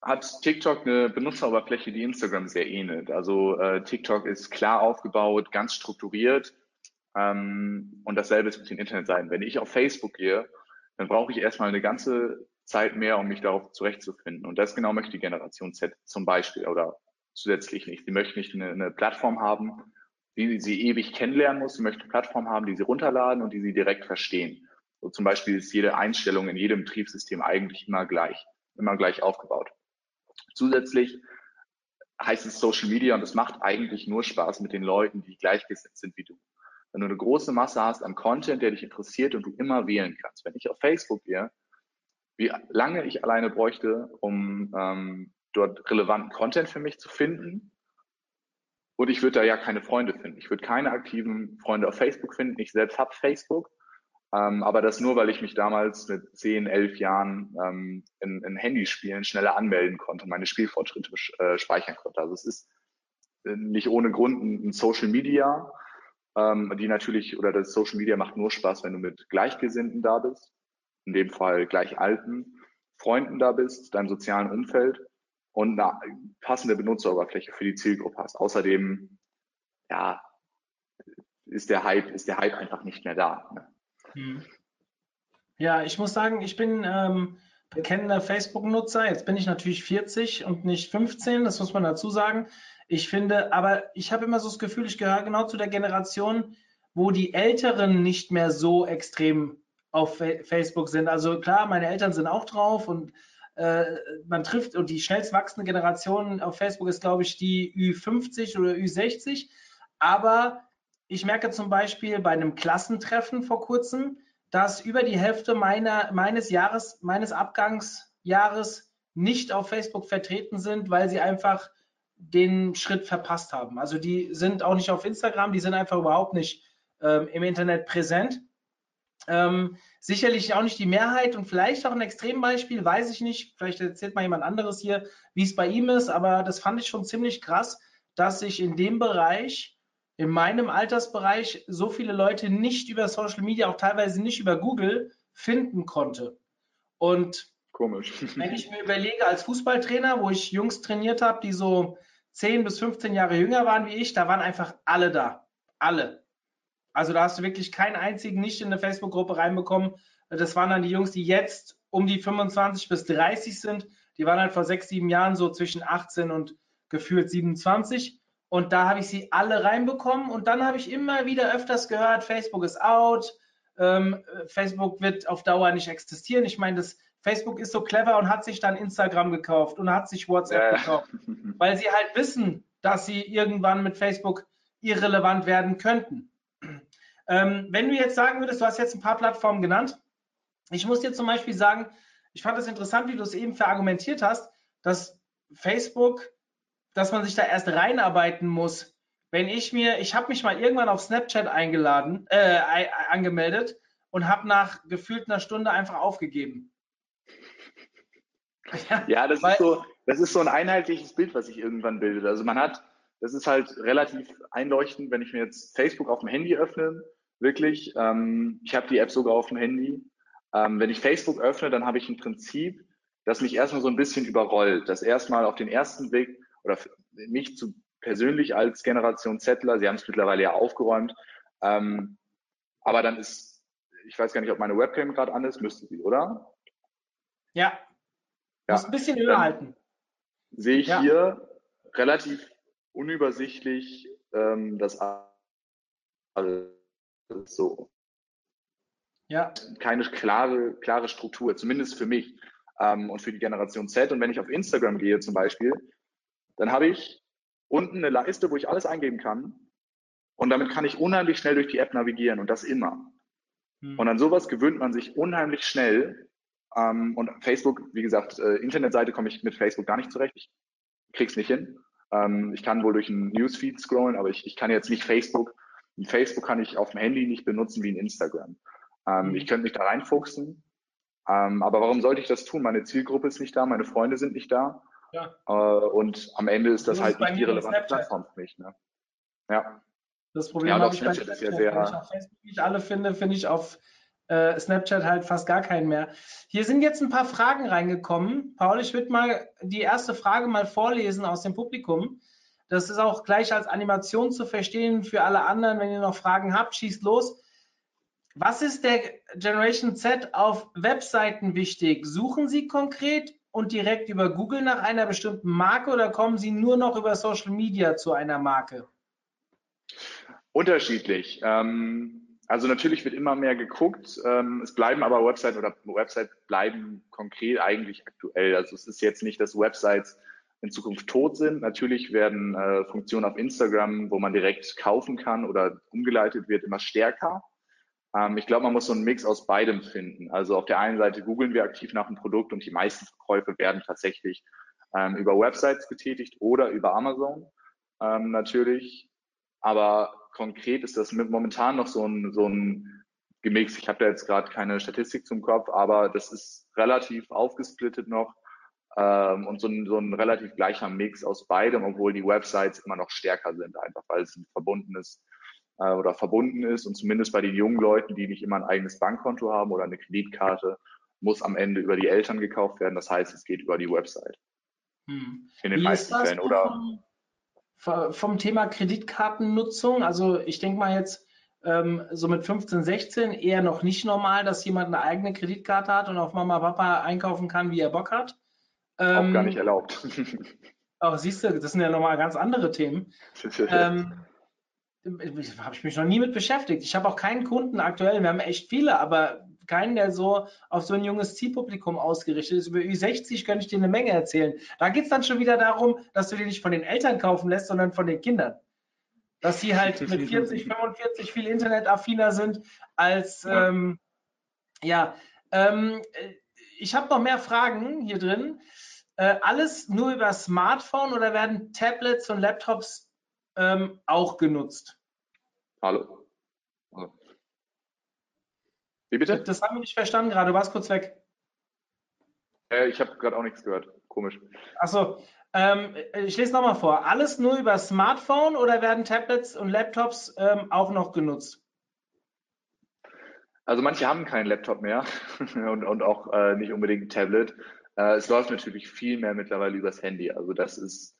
hat TikTok eine Benutzeroberfläche, die Instagram sehr ähnelt. Also äh, TikTok ist klar aufgebaut, ganz strukturiert ähm, und dasselbe ist mit den Internetseiten. Wenn ich auf Facebook gehe, dann brauche ich erstmal eine ganze Zeit mehr, um mich darauf zurechtzufinden. Und das genau möchte die Generation Z zum Beispiel oder zusätzlich nicht. Sie möchte nicht eine, eine Plattform haben, die sie ewig kennenlernen muss. Sie möchte eine Plattform haben, die sie runterladen und die sie direkt verstehen. So zum Beispiel ist jede Einstellung in jedem Betriebssystem eigentlich immer gleich, immer gleich aufgebaut. Zusätzlich heißt es Social Media und es macht eigentlich nur Spaß mit den Leuten, die gleichgesetzt sind wie du wenn du eine große Masse hast an Content, der dich interessiert und du immer wählen kannst. Wenn ich auf Facebook gehe, wie lange ich alleine bräuchte, um ähm, dort relevanten Content für mich zu finden. Und ich würde da ja keine Freunde finden. Ich würde keine aktiven Freunde auf Facebook finden. Ich selbst habe Facebook. Ähm, aber das nur, weil ich mich damals mit 10, 11 Jahren ähm, in, in Handyspielen schneller anmelden konnte, meine Spielfortschritte äh, speichern konnte. Also es ist äh, nicht ohne Grund ein Social Media ähm, die natürlich, oder das Social Media macht nur Spaß, wenn du mit Gleichgesinnten da bist, in dem Fall gleich alten Freunden da bist, deinem sozialen Umfeld und eine passende Benutzeroberfläche für die Zielgruppe hast. Außerdem, ja, ist der Hype, ist der Hype einfach nicht mehr da. Ne? Hm. Ja, ich muss sagen, ich bin ähm, bekennender Facebook-Nutzer. Jetzt bin ich natürlich 40 und nicht 15, das muss man dazu sagen. Ich finde, aber ich habe immer so das Gefühl, ich gehöre genau zu der Generation, wo die Älteren nicht mehr so extrem auf Facebook sind. Also klar, meine Eltern sind auch drauf und äh, man trifft und die schnellst wachsende Generation auf Facebook ist, glaube ich, die Ü50 oder Ü60. Aber ich merke zum Beispiel bei einem Klassentreffen vor kurzem, dass über die Hälfte meiner, meines Jahres, meines Abgangsjahres nicht auf Facebook vertreten sind, weil sie einfach den Schritt verpasst haben. Also die sind auch nicht auf Instagram, die sind einfach überhaupt nicht ähm, im Internet präsent. Ähm, sicherlich auch nicht die Mehrheit und vielleicht auch ein Extrembeispiel, weiß ich nicht. Vielleicht erzählt mal jemand anderes hier, wie es bei ihm ist, aber das fand ich schon ziemlich krass, dass sich in dem Bereich, in meinem Altersbereich, so viele Leute nicht über Social Media, auch teilweise nicht über Google finden konnte. Und Komisch. Wenn ich mir überlege, als Fußballtrainer, wo ich Jungs trainiert habe, die so 10 bis 15 Jahre jünger waren wie ich, da waren einfach alle da. Alle. Also da hast du wirklich keinen einzigen nicht in eine Facebook-Gruppe reinbekommen. Das waren dann die Jungs, die jetzt um die 25 bis 30 sind. Die waren halt vor sechs, sieben Jahren so zwischen 18 und gefühlt 27. Und da habe ich sie alle reinbekommen. Und dann habe ich immer wieder öfters gehört, Facebook ist out, ähm, Facebook wird auf Dauer nicht existieren. Ich meine, das Facebook ist so clever und hat sich dann Instagram gekauft und hat sich WhatsApp ja. gekauft, (laughs) weil sie halt wissen, dass sie irgendwann mit Facebook irrelevant werden könnten. Ähm, wenn du jetzt sagen würdest, du hast jetzt ein paar Plattformen genannt, ich muss dir zum Beispiel sagen, ich fand es interessant, wie du es eben verargumentiert hast, dass Facebook, dass man sich da erst reinarbeiten muss. Wenn ich mir, ich habe mich mal irgendwann auf Snapchat eingeladen, äh, angemeldet und habe nach gefühlt einer Stunde einfach aufgegeben. (laughs) Ja, ja das, ist so, das ist so ein einheitliches Bild, was sich irgendwann bildet. Also man hat, das ist halt relativ einleuchtend, wenn ich mir jetzt Facebook auf dem Handy öffne, wirklich. Ähm, ich habe die App sogar auf dem Handy. Ähm, wenn ich Facebook öffne, dann habe ich ein Prinzip, das mich erstmal so ein bisschen überrollt. Das erstmal auf den ersten Blick oder mich zu persönlich als Generation Zettler, Sie haben es mittlerweile ja aufgeräumt, ähm, aber dann ist, ich weiß gar nicht, ob meine Webcam gerade an ist, müsste sie, oder? Ja. ja. Muss ein bisschen höher halten. Sehe ich ja. hier relativ unübersichtlich ähm, das alles so. Ja. Keine klare, klare Struktur, zumindest für mich ähm, und für die Generation Z. Und wenn ich auf Instagram gehe zum Beispiel, dann habe ich unten eine Leiste, wo ich alles eingeben kann. Und damit kann ich unheimlich schnell durch die App navigieren und das immer. Hm. Und an sowas gewöhnt man sich unheimlich schnell. Ähm, und Facebook, wie gesagt, äh, Internetseite komme ich mit Facebook gar nicht zurecht. Ich krieg's nicht hin. Ähm, ich kann wohl durch ein Newsfeed scrollen, aber ich, ich kann jetzt nicht Facebook. Ein Facebook kann ich auf dem Handy nicht benutzen wie ein Instagram. Ähm, hm. Ich könnte mich da reinfuchsen. Ähm, aber warum sollte ich das tun? Meine Zielgruppe ist nicht da, meine Freunde sind nicht da. Ja. Äh, und am Ende ist das, das halt ist nicht die relevante Plattform für mich. Ne? Ja. Das Problem ja, habe ich Snapchat bei Snapchat. Ja sehr, Wenn ich auf Facebook nicht alle finde, finde ich auf äh, Snapchat halt fast gar keinen mehr. Hier sind jetzt ein paar Fragen reingekommen. Paul, ich würde mal die erste Frage mal vorlesen aus dem Publikum. Das ist auch gleich als Animation zu verstehen für alle anderen. Wenn ihr noch Fragen habt, schießt los. Was ist der Generation Z auf Webseiten wichtig? Suchen Sie konkret und direkt über Google nach einer bestimmten Marke oder kommen Sie nur noch über Social Media zu einer Marke? Unterschiedlich. Ähm, also natürlich wird immer mehr geguckt. Ähm, es bleiben aber Websites oder Websites bleiben konkret eigentlich aktuell. Also es ist jetzt nicht, dass Websites in Zukunft tot sind. Natürlich werden äh, Funktionen auf Instagram, wo man direkt kaufen kann oder umgeleitet wird, immer stärker. Ähm, ich glaube, man muss so einen Mix aus beidem finden. Also auf der einen Seite googeln wir aktiv nach einem Produkt und die meisten Verkäufe werden tatsächlich ähm, über Websites getätigt oder über Amazon ähm, natürlich. Aber konkret ist das momentan noch so ein, so ein Gemix. Ich habe da jetzt gerade keine Statistik zum Kopf, aber das ist relativ aufgesplittet noch ähm, und so ein, so ein relativ gleicher Mix aus beidem, obwohl die Websites immer noch stärker sind, einfach weil es ein verbundenes äh, oder verbunden ist. Und zumindest bei den jungen Leuten, die nicht immer ein eigenes Bankkonto haben oder eine Kreditkarte, muss am Ende über die Eltern gekauft werden. Das heißt, es geht über die Website. Hm. In den Wie meisten Fällen. Oder vom, vom Thema Kreditkartennutzung, also ich denke mal jetzt, ähm, so mit 15, 16 eher noch nicht normal, dass jemand eine eigene Kreditkarte hat und auf Mama, Papa einkaufen kann, wie er Bock hat. Ähm, Auch gar nicht erlaubt. Auch siehst du, das sind ja nochmal ganz andere Themen. ähm, habe ich mich noch nie mit beschäftigt. Ich habe auch keinen Kunden aktuell, wir haben echt viele, aber keinen, der so auf so ein junges Zielpublikum ausgerichtet ist. Über Ü60 könnte ich dir eine Menge erzählen. Da geht es dann schon wieder darum, dass du die nicht von den Eltern kaufen lässt, sondern von den Kindern. Dass sie halt (laughs) mit 40, 45 viel internetaffiner sind als, ja. Ähm, ja ähm, ich habe noch mehr Fragen hier drin. Äh, alles nur über Smartphone oder werden Tablets und Laptops ähm, auch genutzt. Hallo. Wie bitte? Das haben wir nicht verstanden gerade, du warst kurz weg. Äh, ich habe gerade auch nichts gehört. Komisch. Achso, ähm, ich lese nochmal vor. Alles nur über Smartphone oder werden Tablets und Laptops ähm, auch noch genutzt? Also manche haben keinen Laptop mehr (laughs) und, und auch äh, nicht unbedingt ein Tablet. Äh, es läuft natürlich viel mehr mittlerweile übers Handy. Also das ist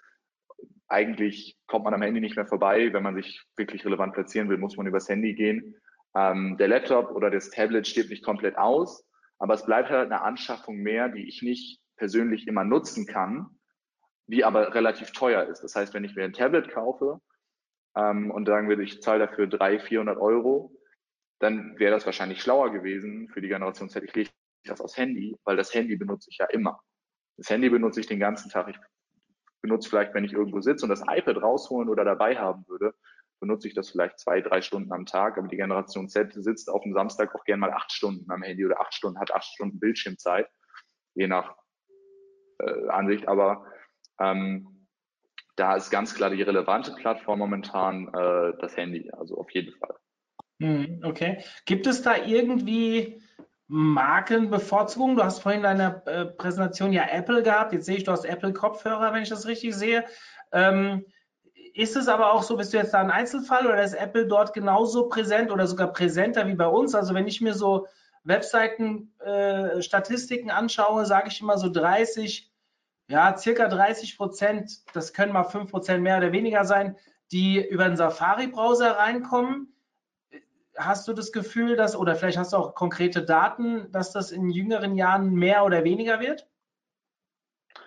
eigentlich kommt man am Handy nicht mehr vorbei. Wenn man sich wirklich relevant platzieren will, muss man übers Handy gehen. Ähm, der Laptop oder das Tablet stirbt nicht komplett aus, aber es bleibt halt eine Anschaffung mehr, die ich nicht persönlich immer nutzen kann, die aber relativ teuer ist. Das heißt, wenn ich mir ein Tablet kaufe ähm, und sagen würde, ich zahle dafür 300, 400 Euro, dann wäre das wahrscheinlich schlauer gewesen für die Generation Z. Ich lege das aufs Handy, weil das Handy benutze ich ja immer. Das Handy benutze ich den ganzen Tag. Ich benutze vielleicht, wenn ich irgendwo sitze und das iPad rausholen oder dabei haben würde, benutze ich das vielleicht zwei, drei Stunden am Tag. Aber die Generation Z sitzt auf dem Samstag auch gerne mal acht Stunden am Handy oder acht Stunden, hat acht Stunden Bildschirmzeit, je nach äh, Ansicht. Aber Ähm, da ist ganz klar die relevante Plattform momentan äh, das Handy, also auf jeden Fall. Hm, okay. Gibt es da irgendwie Markenbevorzugung? Du hast vorhin in deiner äh, Präsentation ja Apple gehabt. Jetzt sehe ich, du hast Apple-Kopfhörer, wenn ich das richtig sehe. Ähm, ist es aber auch so, bist du jetzt da ein Einzelfall oder ist Apple dort genauso präsent oder sogar präsenter wie bei uns? Also wenn ich mir so Webseiten, äh, anschaue, sage ich immer so 30, ja, circa 30 Prozent, das können mal 5 Prozent mehr oder weniger sein, die über den Safari-Browser reinkommen. Hast du das Gefühl, dass, oder vielleicht hast du auch konkrete Daten, dass das in jüngeren Jahren mehr oder weniger wird?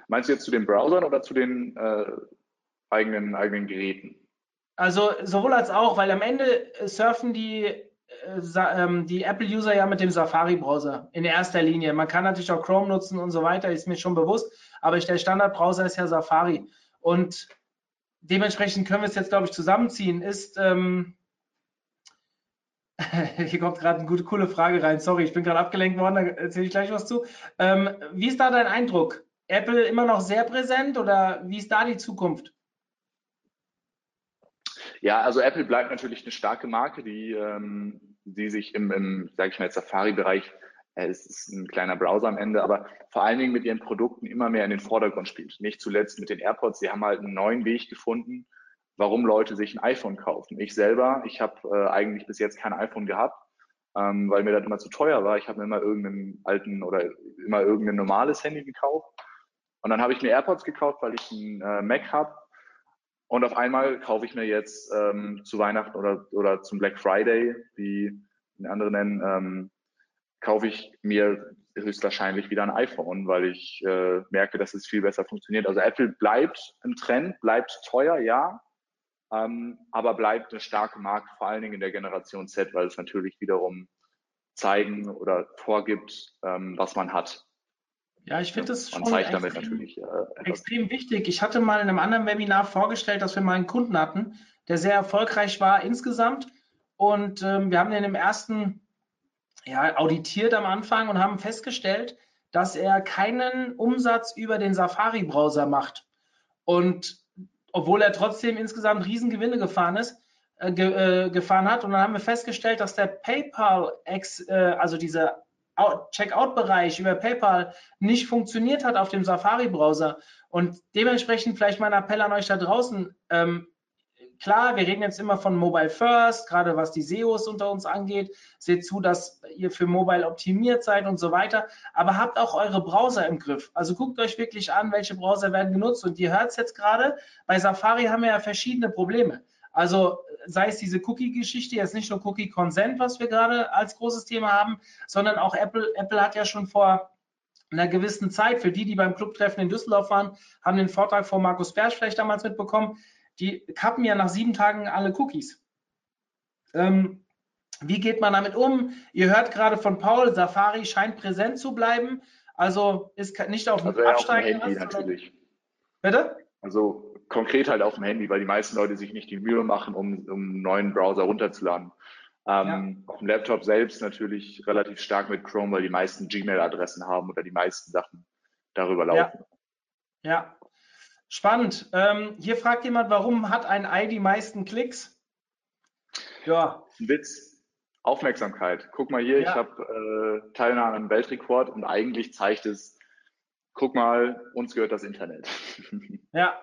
Meinst du jetzt zu den Browsern oder zu den äh, eigenen, eigenen Geräten? Also sowohl als auch, weil am Ende surfen die, äh, ähm, die Apple-User ja mit dem Safari-Browser in erster Linie. Man kann natürlich auch Chrome nutzen und so weiter, ist mir schon bewusst, aber der Standard-Browser ist ja Safari. Und dementsprechend können wir es jetzt, glaube ich, zusammenziehen. Ist, ähm, (laughs) hier kommt gerade eine gute, coole Frage rein. Sorry, ich bin gerade abgelenkt worden, da erzähle ich gleich was zu. Ähm, wie ist da dein Eindruck? Apple immer noch sehr präsent oder wie ist da die Zukunft? Ja, also Apple bleibt natürlich eine starke Marke, die, ähm, die sich im, im sage ich mal, Safari-Bereich, äh, es ist ein kleiner Browser am Ende, aber vor allen Dingen mit ihren Produkten immer mehr in den Vordergrund spielt. Nicht zuletzt mit den AirPods. Sie haben halt einen neuen Weg gefunden, warum Leute sich ein iPhone kaufen. Ich selber, ich habe äh, eigentlich bis jetzt kein iPhone gehabt, ähm, weil mir das immer zu teuer war. Ich habe mir immer irgendeinen alten oder immer irgendein normales Handy gekauft. Und dann habe ich mir AirPods gekauft, weil ich einen äh, Mac habe und auf einmal kaufe ich mir jetzt ähm, zu Weihnachten oder, oder zum Black Friday, wie andere nennen, ähm, kaufe ich mir höchstwahrscheinlich wieder ein iPhone, weil ich äh, merke, dass es viel besser funktioniert. Also Apple bleibt ein Trend, bleibt teuer, ja, aber bleibt eine starke Marke, vor allen Dingen in der Generation Z, weil es natürlich wiederum zeigen oder vorgibt, ähm, was man hat. Ja, ich finde das schon extrem, natürlich äh, extrem wichtig. Ich hatte mal in einem anderen Webinar vorgestellt, dass wir mal einen Kunden hatten, der sehr erfolgreich war insgesamt. Und ähm, wir haben den im ersten ja, auditiert am Anfang und haben festgestellt, dass er keinen Umsatz über den Safari-Browser macht. Und obwohl er trotzdem insgesamt Riesengewinne gefahren ist, äh, ge, äh, gefahren hat. Und dann haben wir festgestellt, dass der PayPal, Ex, äh, also dieser Checkout-Bereich über PayPal nicht funktioniert hat auf dem Safari-Browser. Und dementsprechend vielleicht mein Appell an euch da draußen. Ähm, klar, wir reden jetzt immer von Mobile First, gerade was die SEOs unter uns angeht. Seht zu, dass ihr für Mobile optimiert seid und so weiter. Aber habt auch eure Browser im Griff. Also guckt euch wirklich an, welche Browser werden genutzt. Und ihr hört es jetzt gerade, bei Safari haben wir ja verschiedene Probleme. Also sei es diese Cookie-Geschichte, jetzt nicht nur Cookie-Consent, was wir gerade als großes Thema haben, sondern auch Apple. Apple hat ja schon vor einer gewissen Zeit, für die, die beim Clubtreffen in Düsseldorf waren, haben den Vortrag von Markus Bersch vielleicht damals mitbekommen, die kappen ja nach sieben Tagen alle Cookies. Ähm, wie geht man damit um? Ihr hört gerade von Paul, Safari scheint präsent zu bleiben. Also ist nicht auf dem also Absteigen. Handy natürlich. Bitte? Also konkret halt auf dem Handy, weil die meisten Leute sich nicht die Mühe machen, um, um einen neuen Browser runterzuladen. Ähm, ja. Auf dem Laptop selbst natürlich relativ stark mit Chrome, weil die meisten Gmail-Adressen haben oder die meisten Sachen darüber laufen. Ja, ja. Spannend. Ähm, hier fragt jemand, warum hat ein Ei die meisten Klicks? Ja. Ein Witz. Aufmerksamkeit. Guck mal hier, ja. ich habe äh, Teilnahme am Weltrekord und eigentlich zeigt es, guck mal, uns gehört das Internet. (laughs) Ja,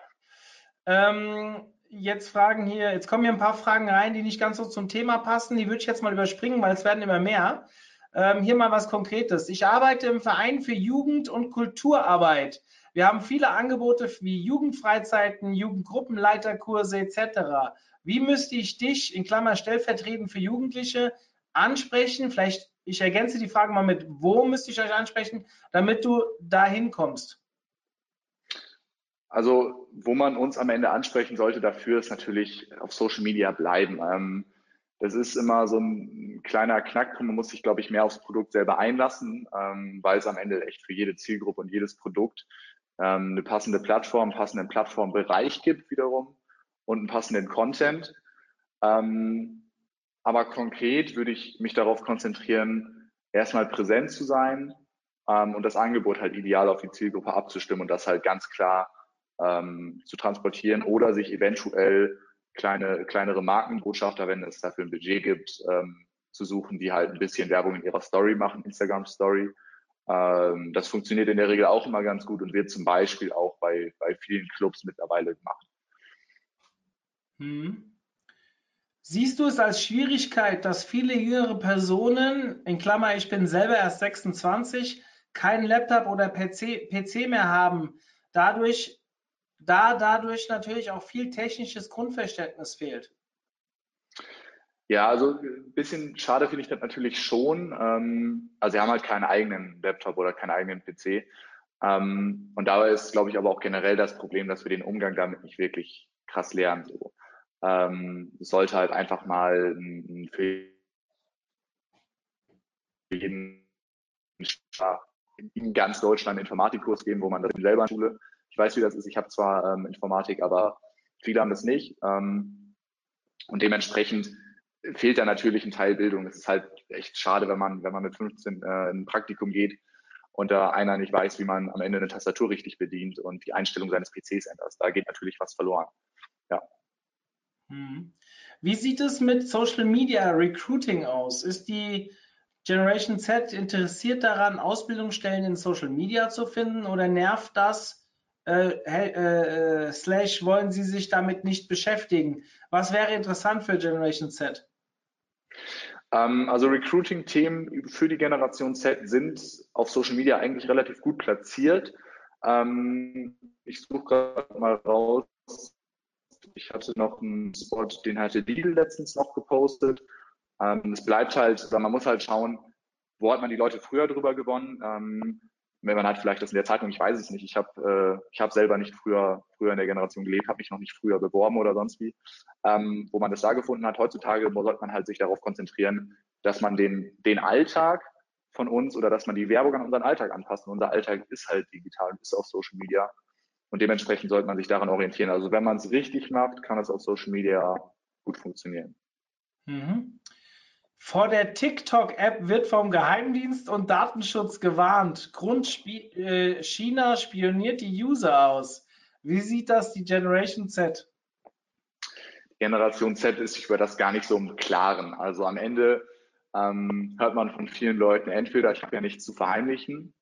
ähm, jetzt fragen hier, jetzt kommen hier ein paar Fragen rein, die nicht ganz so zum Thema passen. Die würde ich jetzt mal überspringen, weil es werden immer mehr. Ähm, hier mal was Konkretes. Ich arbeite im Verein für Jugend- und Kulturarbeit. Wir haben viele Angebote wie Jugendfreizeiten, Jugendgruppenleiterkurse etc. Wie müsste ich dich, in Klammer stellvertretend für Jugendliche, ansprechen? Vielleicht, ich ergänze die Frage mal mit, wo müsste ich euch ansprechen, damit du dahin kommst? Also, wo man uns am Ende ansprechen sollte dafür, ist natürlich auf Social Media bleiben. Ähm, das ist immer so ein kleiner Knackpunkt. Man muss sich, glaube ich, mehr aufs Produkt selber einlassen, ähm, weil es am Ende echt für jede Zielgruppe und jedes Produkt ähm, eine passende Plattform, einen passenden Plattformbereich gibt wiederum und einen passenden Content. Ähm, aber konkret würde ich mich darauf konzentrieren, erstmal präsent zu sein ähm, und das Angebot halt ideal auf die Zielgruppe abzustimmen und das halt ganz klar ähm, zu transportieren oder sich eventuell kleine, kleinere Markenbotschafter, wenn es dafür ein Budget gibt, ähm, zu suchen, die halt ein bisschen Werbung in ihrer Story machen, Instagram Story. Ähm, das funktioniert in der Regel auch immer ganz gut und wird zum Beispiel auch bei, bei vielen Clubs mittlerweile gemacht. Hm. Siehst du es als Schwierigkeit, dass viele jüngere Personen, in Klammer, ich bin selber erst 26, keinen Laptop oder PC, PC mehr haben, dadurch, da dadurch natürlich auch viel technisches Grundverständnis fehlt? Ja, also ein bisschen schade finde ich das natürlich schon. Ähm, also sie haben halt keinen eigenen Laptop oder keinen eigenen PC. Ähm, und dabei ist, glaube ich, aber auch generell das Problem, dass wir den Umgang damit nicht wirklich krass lernen. So. Ähm, es sollte halt einfach mal ein, für jeden in ganz Deutschland Informatikkurs geben, wo man das selber in Schule. Ich weiß, wie das ist. Ich habe zwar ähm, Informatik, aber viele haben das nicht. Ähm, und dementsprechend fehlt da natürlich ein Teil Bildung. Es ist halt echt schade, wenn man, wenn man mit 15 äh, in ein Praktikum geht und da einer nicht weiß, wie man am Ende eine Tastatur richtig bedient und die Einstellung seines PCs ändert. Da geht natürlich was verloren. Ja. Hm. Wie sieht es mit Social Media Recruiting aus? Ist die Generation Z interessiert daran, Ausbildungsstellen in Social Media zu finden oder nervt das? Äh, äh, äh, slash wollen Sie sich damit nicht beschäftigen? Was wäre interessant für Generation Z? Ähm, also Recruiting-Themen für die Generation Z sind auf Social Media eigentlich relativ gut platziert. Ähm, ich suche gerade mal raus. Ich hatte noch einen Spot, den hatte Lidl letztens noch gepostet. Ähm, es bleibt halt, man muss halt schauen, wo hat man die Leute früher drüber gewonnen wenn man hat vielleicht das in der Zeitung, ich weiß es nicht. Ich habe äh, ich hab selber nicht früher, früher in der Generation gelebt, habe mich noch nicht früher beworben oder sonst wie. Ähm, wo man das da gefunden hat, heutzutage sollte man halt sich darauf konzentrieren, dass man den, den Alltag von uns oder dass man die Werbung an unseren Alltag anpasst. Und unser Alltag ist halt digital und ist auf Social Media. Und dementsprechend sollte man sich daran orientieren. Also wenn man es richtig macht, kann es auf Social Media gut funktionieren. Mhm. Vor der TikTok-App wird vom Geheimdienst und Datenschutz gewarnt. Grund äh, China spioniert die User aus. Wie sieht das die Generation Z? Generation Z ist über das gar nicht so im Klaren. Also am Ende ähm, hört man von vielen Leuten entweder, ich habe ja nichts zu verheimlichen,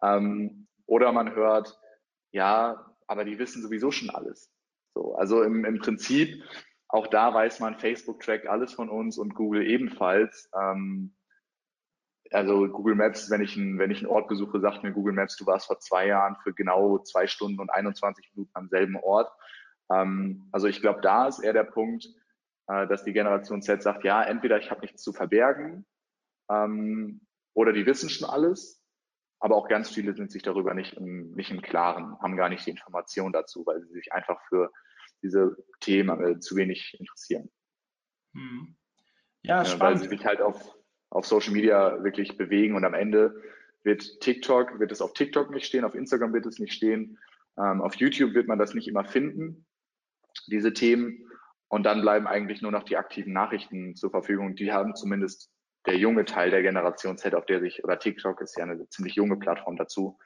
ähm, oder man hört, ja, aber die wissen sowieso schon alles. So, also im, im Prinzip auch da weiß man, Facebook trackt alles von uns und Google ebenfalls. Ähm, also Google Maps, wenn ich, ein, wenn ich einen Ort besuche, sagt mir Google Maps, du warst vor zwei Jahren für genau zwei Stunden und 21 Minuten am selben Ort. Ähm, also ich glaube, da ist eher der Punkt, äh, dass die Generation Z sagt, ja, entweder ich habe nichts zu verbergen ähm, oder die wissen schon alles, aber auch ganz viele sind sich darüber nicht im, nicht im Klaren, haben gar nicht die Information dazu, weil sie sich einfach für diese Themen äh, zu wenig interessieren. Hm. Ja, spannend. Weil sie sich halt auf, auf Social Media wirklich bewegen und am Ende wird TikTok, wird es auf TikTok nicht stehen, auf Instagram wird es nicht stehen, ähm, auf YouTube wird man das nicht immer finden, diese Themen. Und dann bleiben eigentlich nur noch die aktiven Nachrichten zur Verfügung. Die haben zumindest der junge Teil der Generation Z, auf der sich, oder TikTok ist ja eine ziemlich junge Plattform dazu,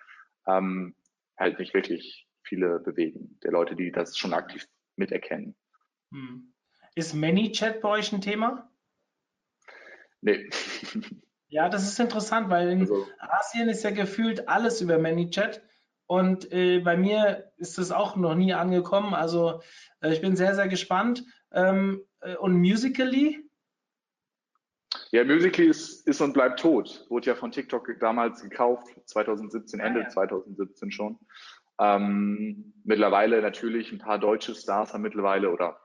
ähm, halt nicht wirklich viele bewegen. Der Leute, die das schon aktiv miterkennen. Hm. Ist ManyChat bei euch ein Thema? Nee. (laughs) Ja, das ist interessant, weil in also, Asien ist ja gefühlt alles über ManyChat und äh, bei mir ist das auch noch nie angekommen. Also äh, ich bin sehr, sehr gespannt. Ähm, äh, und Musically? Ja, Musically ist, ist und bleibt tot. Wurde ja von TikTok damals gekauft, 2017, Ende ah, ja. 2017 schon. Ähm, mittlerweile natürlich ein paar deutsche Stars haben mittlerweile oder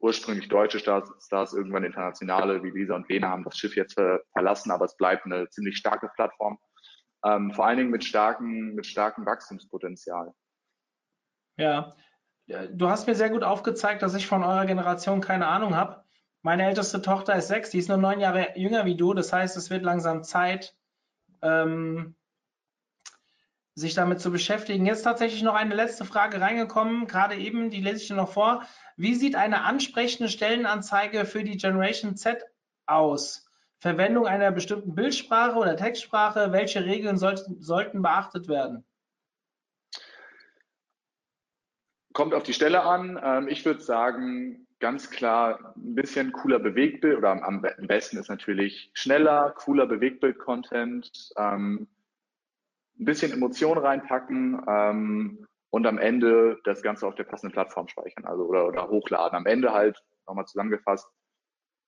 ursprünglich deutsche Stars, Stars irgendwann internationale wie Lisa und Lena haben das Schiff jetzt ver verlassen, aber es bleibt eine ziemlich starke Plattform. Ähm, vor allen Dingen mit starkem, mit starkem Wachstumspotenzial. Ja, du hast mir sehr gut aufgezeigt, dass ich von eurer Generation keine Ahnung habe. Meine älteste Tochter ist sechs, die ist nur neun Jahre jünger wie du. Das heißt, es wird langsam Zeit, ähm, sich damit zu beschäftigen. Jetzt tatsächlich noch eine letzte Frage reingekommen, gerade eben, die lese ich dir noch vor. Wie sieht eine ansprechende Stellenanzeige für die Generation Z aus? Verwendung einer bestimmten Bildsprache oder Textsprache? Welche Regeln sollten, sollten beachtet werden? Kommt auf die Stelle an. Ähm, ich würde sagen, ganz klar ein bisschen cooler Bewegtbild oder am, besten ist natürlich schneller, cooler Bewegtbild-Content, ähm, ein bisschen Emotionen reinpacken ähm, und am Ende das Ganze auf der passenden Plattform speichern, also oder, oder hochladen. Am Ende halt nochmal zusammengefasst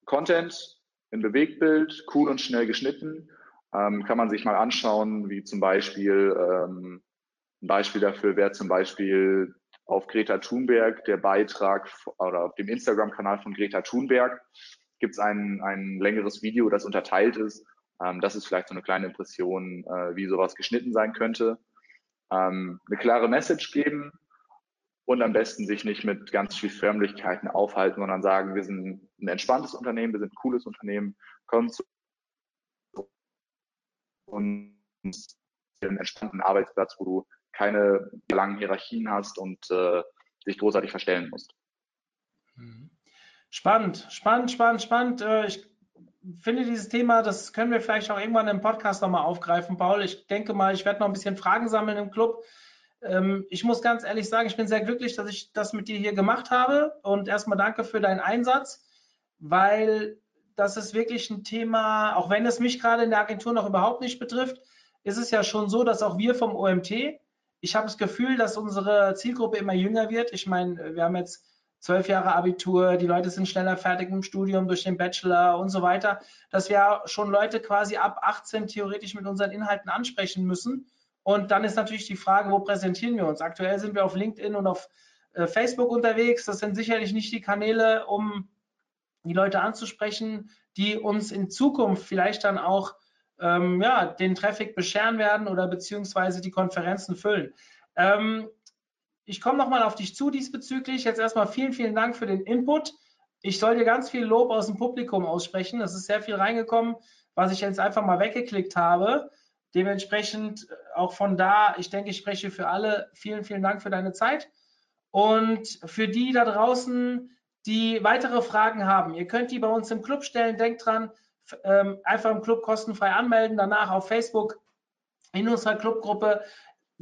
Content in Bewegtbild, cool und schnell geschnitten. Ähm, kann man sich mal anschauen, wie zum Beispiel ähm, ein Beispiel dafür wäre zum Beispiel auf Greta Thunberg der Beitrag oder auf dem Instagram-Kanal von Greta Thunberg gibt es ein, ein längeres Video, das unterteilt ist. Ähm, das ist vielleicht so eine kleine Impression, äh, wie sowas geschnitten sein könnte. Ähm, eine klare Message geben und am besten sich nicht mit ganz viel Förmlichkeiten aufhalten, sondern sagen, wir sind ein entspanntes Unternehmen, wir sind ein cooles Unternehmen, kommen zu uns einen entspannten Arbeitsplatz, wo du keine langen Hierarchien hast und äh, dich großartig verstellen musst. Mhm. Spannend, spannend, spannend, spannend. Äh, ich finde dieses Thema, das können wir vielleicht auch irgendwann im Podcast nochmal aufgreifen, Paul. Ich denke mal, ich werde noch ein bisschen Fragen sammeln im Club. Ähm, ich muss ganz ehrlich sagen, ich bin sehr glücklich, dass ich das mit dir hier gemacht habe. Und erstmal danke für deinen Einsatz, weil das ist wirklich ein Thema, auch wenn es mich gerade in der Agentur noch überhaupt nicht betrifft, ist es ja schon so, dass auch wir vom OMT ich habe das Gefühl, dass unsere Zielgruppe immer jünger wird. Ich meine, wir haben jetzt zwölf Jahre Abitur, die Leute sind schneller fertig im Studium durch den Bachelor und so weiter, dass wir schon Leute quasi ab 18 theoretisch mit unseren Inhalten ansprechen müssen. Und dann ist natürlich die Frage, wo präsentieren wir uns? Aktuell sind wir auf LinkedIn und auf äh, Facebook unterwegs. Das sind sicherlich nicht die Kanäle, um die Leute anzusprechen, die uns in Zukunft vielleicht dann auch ähm, ja, den Traffic bescheren werden oder beziehungsweise die Konferenzen füllen. Ähm, ich komme nochmal auf dich zu diesbezüglich. Jetzt erstmal vielen, vielen Dank für den Input. Ich soll dir ganz viel Lob aus dem Publikum aussprechen. Es ist sehr viel reingekommen, was ich jetzt einfach mal weggeklickt habe. Dementsprechend auch von da, ich denke, ich spreche für alle. Vielen, vielen Dank für deine Zeit. Und für die da draußen, die weitere Fragen haben, ihr könnt die bei uns im Club stellen. Denkt dran, ähm, einfach im Club kostenfrei anmelden, danach auf Facebook in unserer Clubgruppe.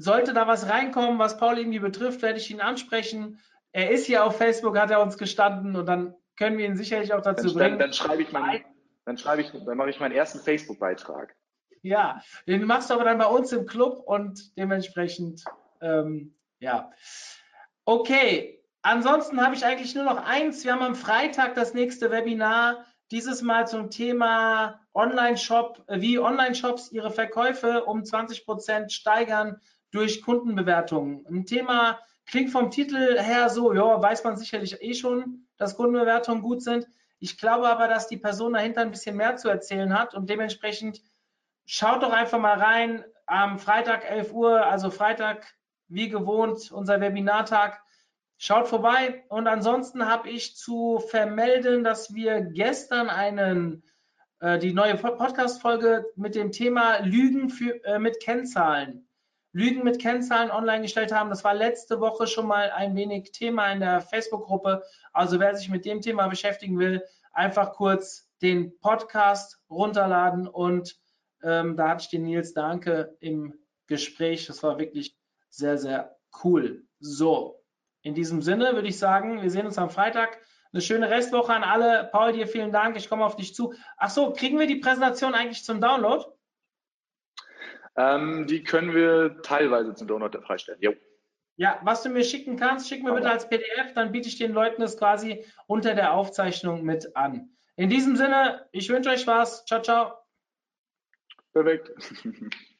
Sollte da was reinkommen, was Paul irgendwie betrifft, werde ich ihn ansprechen. Er ist hier auf Facebook, hat er uns gestanden und dann können wir ihn sicherlich auch dazu dann, bringen. Dann, dann schreibe ich meinen, dann schreibe ich, dann mache ich meinen ersten Facebook-Beitrag. Ja, den machst du aber dann bei uns im Club und dementsprechend, ähm, ja. Okay, ansonsten habe ich eigentlich nur noch eins. Wir haben am Freitag das nächste Webinar dieses Mal zum Thema Online-Shop, äh, wie Online-Shops ihre Verkäufe um 20 Prozent steigern durch Kundenbewertungen. Ein Thema klingt vom Titel her so, ja, weiß man sicherlich eh schon, dass Kundenbewertungen gut sind. Ich glaube aber, dass die Person dahinter ein bisschen mehr zu erzählen hat und dementsprechend schaut doch einfach mal rein am Freitag 11 Uhr, also Freitag wie gewohnt, unser Webinartag. Schaut vorbei und ansonsten habe ich zu vermelden, dass wir gestern einen äh, die neue Podcast-Folge mit dem Thema Lügen für, äh, mit Kennzahlen. Lügen mit Kennzahlen online gestellt haben. Das war letzte Woche schon mal ein wenig Thema in der Facebook-Gruppe. Also wer sich mit dem Thema beschäftigen will, einfach kurz den Podcast runterladen und ähm, da hatte ich den Nils Danke im Gespräch. Das war wirklich sehr, sehr cool. So, in diesem Sinne würde ich sagen, wir sehen uns am Freitag. Eine schöne Restwoche an alle. Paul, dir vielen Dank. Ich komme auf dich zu. Ach so, kriegen wir die Präsentation eigentlich zum Download? Ähm, die können wir teilweise zum Download freistellen. Jo. Ja, was du mir schicken kannst, schick mir bitte als PDF, dann biete ich den Leuten das quasi unter der Aufzeichnung mit an. In diesem Sinne, ich wünsche euch was. Ciao, ciao. Perfekt. (laughs)